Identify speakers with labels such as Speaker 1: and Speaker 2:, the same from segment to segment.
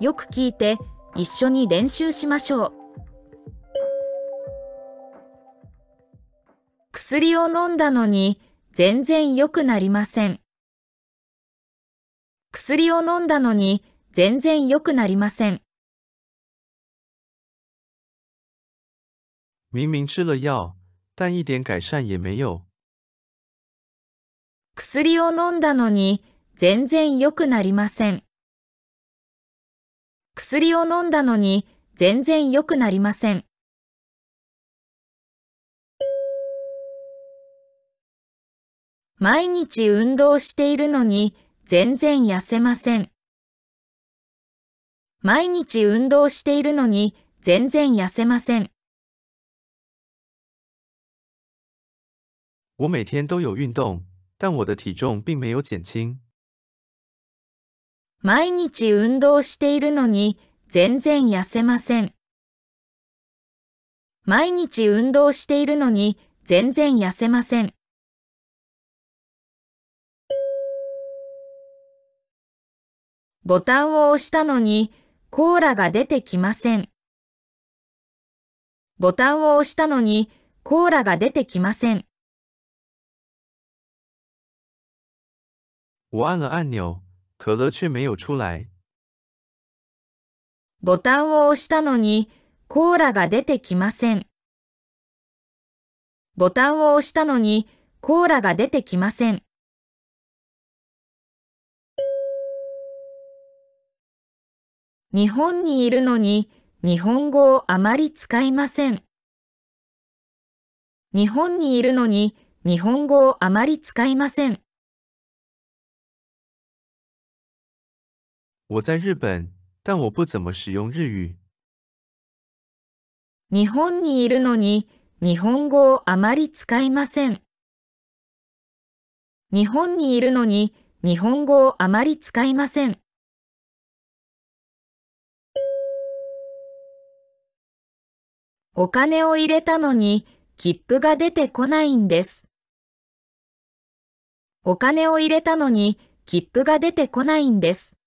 Speaker 1: よく聞いて一緒に練習しましょう。薬を飲んだのに全然良くなりません。薬を飲んだのに全然良くなりません。
Speaker 2: 明明吃了药，但一点改善也没有。
Speaker 1: 薬を飲んだのに全然良くなりません。薬を飲んだのに全然良くなりません。毎日運動しているのに全然痩せません。毎日運動しているのに全然痩せません。
Speaker 2: 我每天都有运动，但我的体重并没有减轻。
Speaker 1: 毎日運動しているのに全然痩せません。毎日運動しているのに全然痩せません。ボタンを押したのにコーラが出てきません。ボタンを押したのにコーラが出てきません。
Speaker 2: 我按了按钮，可乐却没有出来。
Speaker 1: ボタンを押したのにコーラが出てきません。ボタンを押したのにコーラが出てきません。日本にいるのに日本語をあまり使いません。日本にいるのに日本語をあまり使いません。
Speaker 2: 我在日本，但我不怎么使用日语。
Speaker 1: 日本にいるのに日本語をあまり使いません。日本にいるのに日本語をあまり使いません。お金を入れたのに切符が出てこないんです。お金を入れたのに切符が出てこないんです。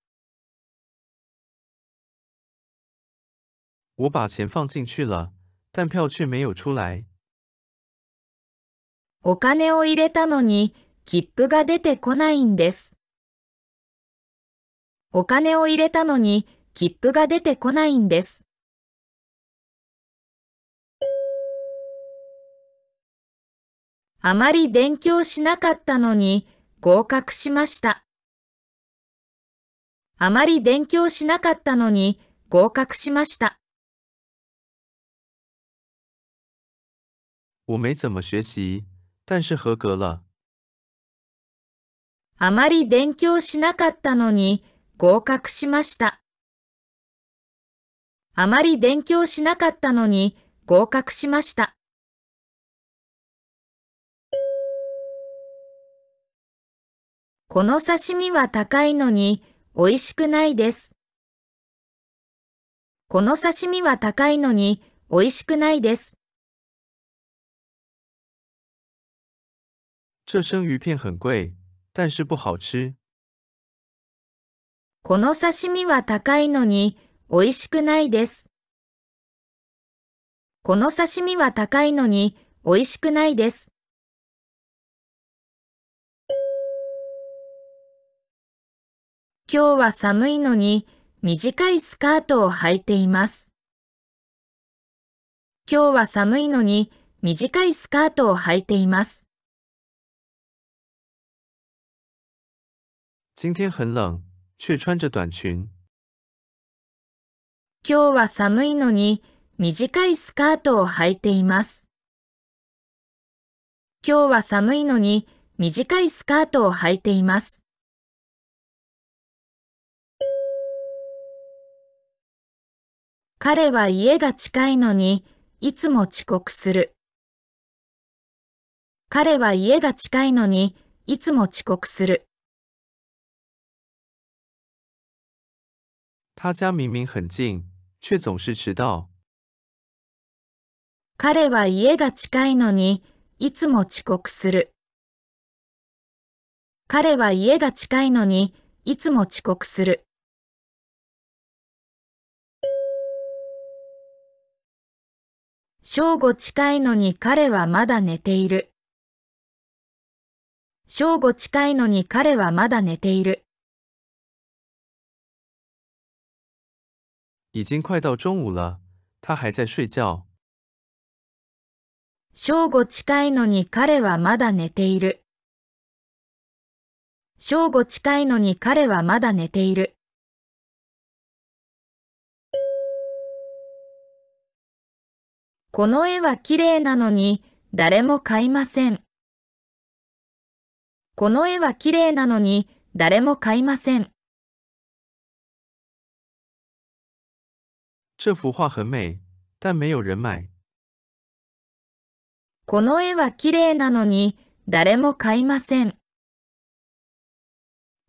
Speaker 2: 我把钱放进去了，但票却没有出来。
Speaker 1: お金を入れたのに切符が出てこないんです。お金を入れたのに切符が出てこないんです。あまり勉強しなかったのに合格しました。あまり勉強しなかったのに合格しました。
Speaker 2: 我没怎么学习，但是合格了。
Speaker 1: あまり勉強しなかったのに合格しました。あまり勉強しなかったのに合格しました。この刺身は高いのに美味しくないです。この刺身は高いのに美味しくないです。
Speaker 2: 这生鱼片很贵，但是不好吃。
Speaker 1: この刺身は高いのに美味しくないです。この刺身は高いのに美味しくないです。今日は寒いのに短いスカートを履いています。今日は寒いのに短いスカートを履いています。
Speaker 2: 今天很冷，却穿着短裙。
Speaker 1: 今日は寒いのに短いスカートを履いています。今日は寒いのに短いスカートを履いています。彼は家が近いのにいつも遅刻する。彼は家が近いのにいつも遅刻する。
Speaker 2: 他家明明很近，却总是迟到。
Speaker 1: 彼は家が近いのに、いつも遅刻する。彼は家が近いのに、いつも遅刻する。正午近いのに彼はまだ寝ている。正午近いのに彼はまだ寝ている。
Speaker 2: 已经快到中午了，他还在睡觉。
Speaker 1: 正午近いのに彼はまだ寝ている。正午近いのに彼はまだ寝ている。この絵は綺麗なのに誰も買いません。この絵は綺麗なのに誰も買いません。
Speaker 2: 这幅画很美，但没有人买。
Speaker 1: この絵は綺麗なのに誰も買いません。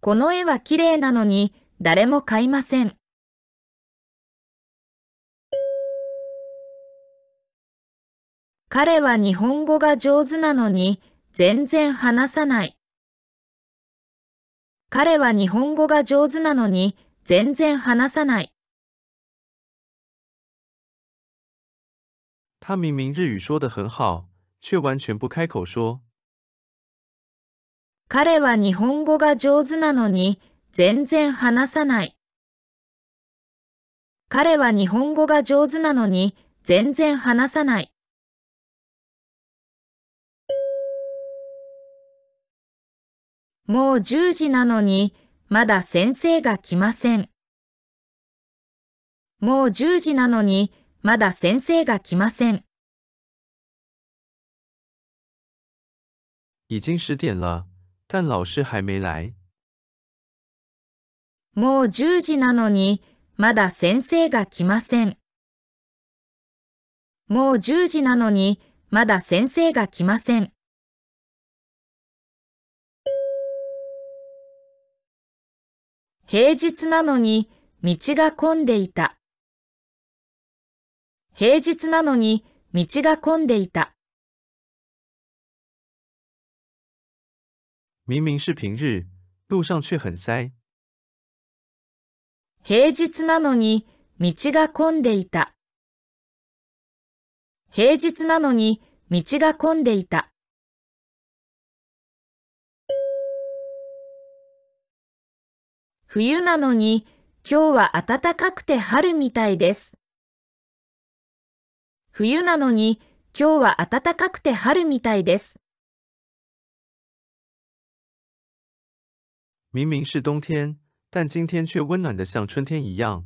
Speaker 1: この絵は綺麗なのに誰も買いません。彼は日本語が上手なのに全然話さない。彼は日本語が上手なのに全然話さない。
Speaker 2: 他明明日语说得很好，却完全不开口说。
Speaker 1: 彼は日本語が上手なのに全然話さない。彼は日本語が上手なのに全然話さない。もう10時なのにまだ先生が来ません。もう10時なのにまだ先生が来ません。
Speaker 2: 已经十点了，但老师还没来。
Speaker 1: もう10時なのにまだ先生が来ません。もう10時なのにまだ先生が来ません。平日なのに道が混んでいた。平日なのに道が混んでいた。
Speaker 2: 明明是平日，路上却很塞。
Speaker 1: 平日なのに道が混んでいた。平日なのに道が混んでいた。冬なのに今日は暖かくて春みたいです。冬なのに今日は暖かくて春みたいです。
Speaker 2: 明明是冬天，但今天却温暖的像春天一样。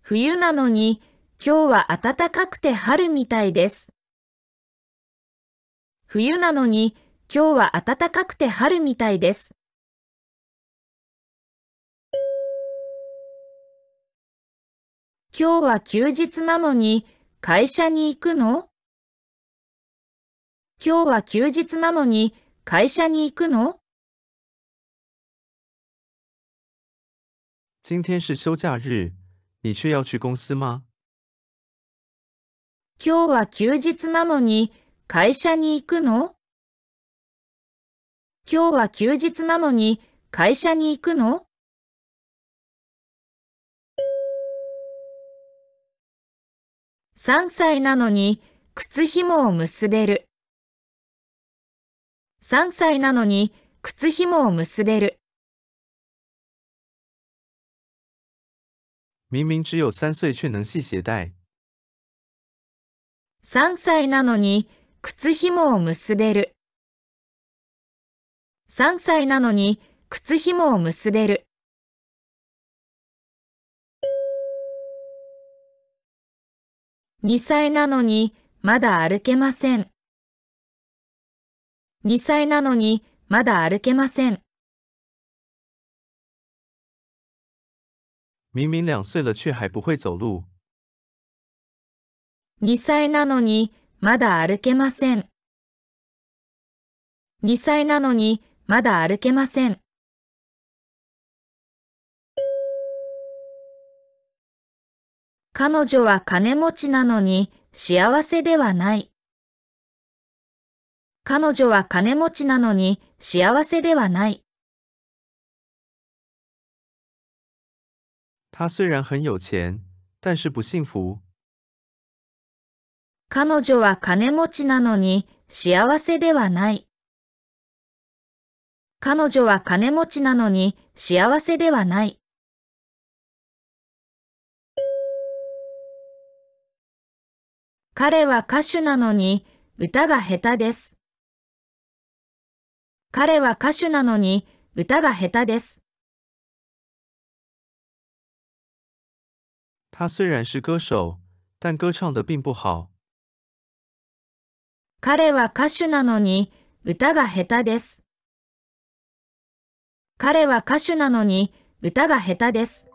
Speaker 1: 冬なのに今日は暖かくて春みたいです。冬なのに今日は暖かくて春みたいです。今日は休日なのに会社に行くの？今日は休日なのに会社に行くの？
Speaker 2: 今天是休假日，你却要去公司吗？
Speaker 1: 今日は休日なのに会社に行くの？今日は休日なのに会社に行くの？3歳なのに靴紐を結べる。3歳なのに靴紐を結べる。
Speaker 2: 明明只有三岁却能系鞋带。
Speaker 1: 3歳なのに靴紐を結べる。3歳なのに靴紐を結べる。2歳なのにまだ歩けません。2歳なのにまだ歩けません。
Speaker 2: 明明两岁了却还不会走路。
Speaker 1: 2歳なのにまだ歩けません。2歳なのにまだ歩けません。彼女は金持ちなのに幸せではない。彼女は金持ちなのに幸せではない。
Speaker 2: 他虽然很有钱，但是不幸福。
Speaker 1: 彼女は金持ちなのに幸せではない。彼女は金持ちなのに幸せではない。彼は歌手なのに歌が下手です。彼は歌手なのに歌が下手です。
Speaker 2: 他虽然是歌手，但歌唱的并不好。
Speaker 1: 彼は歌手なのに歌が下手です。彼は歌手なのに歌が下手です。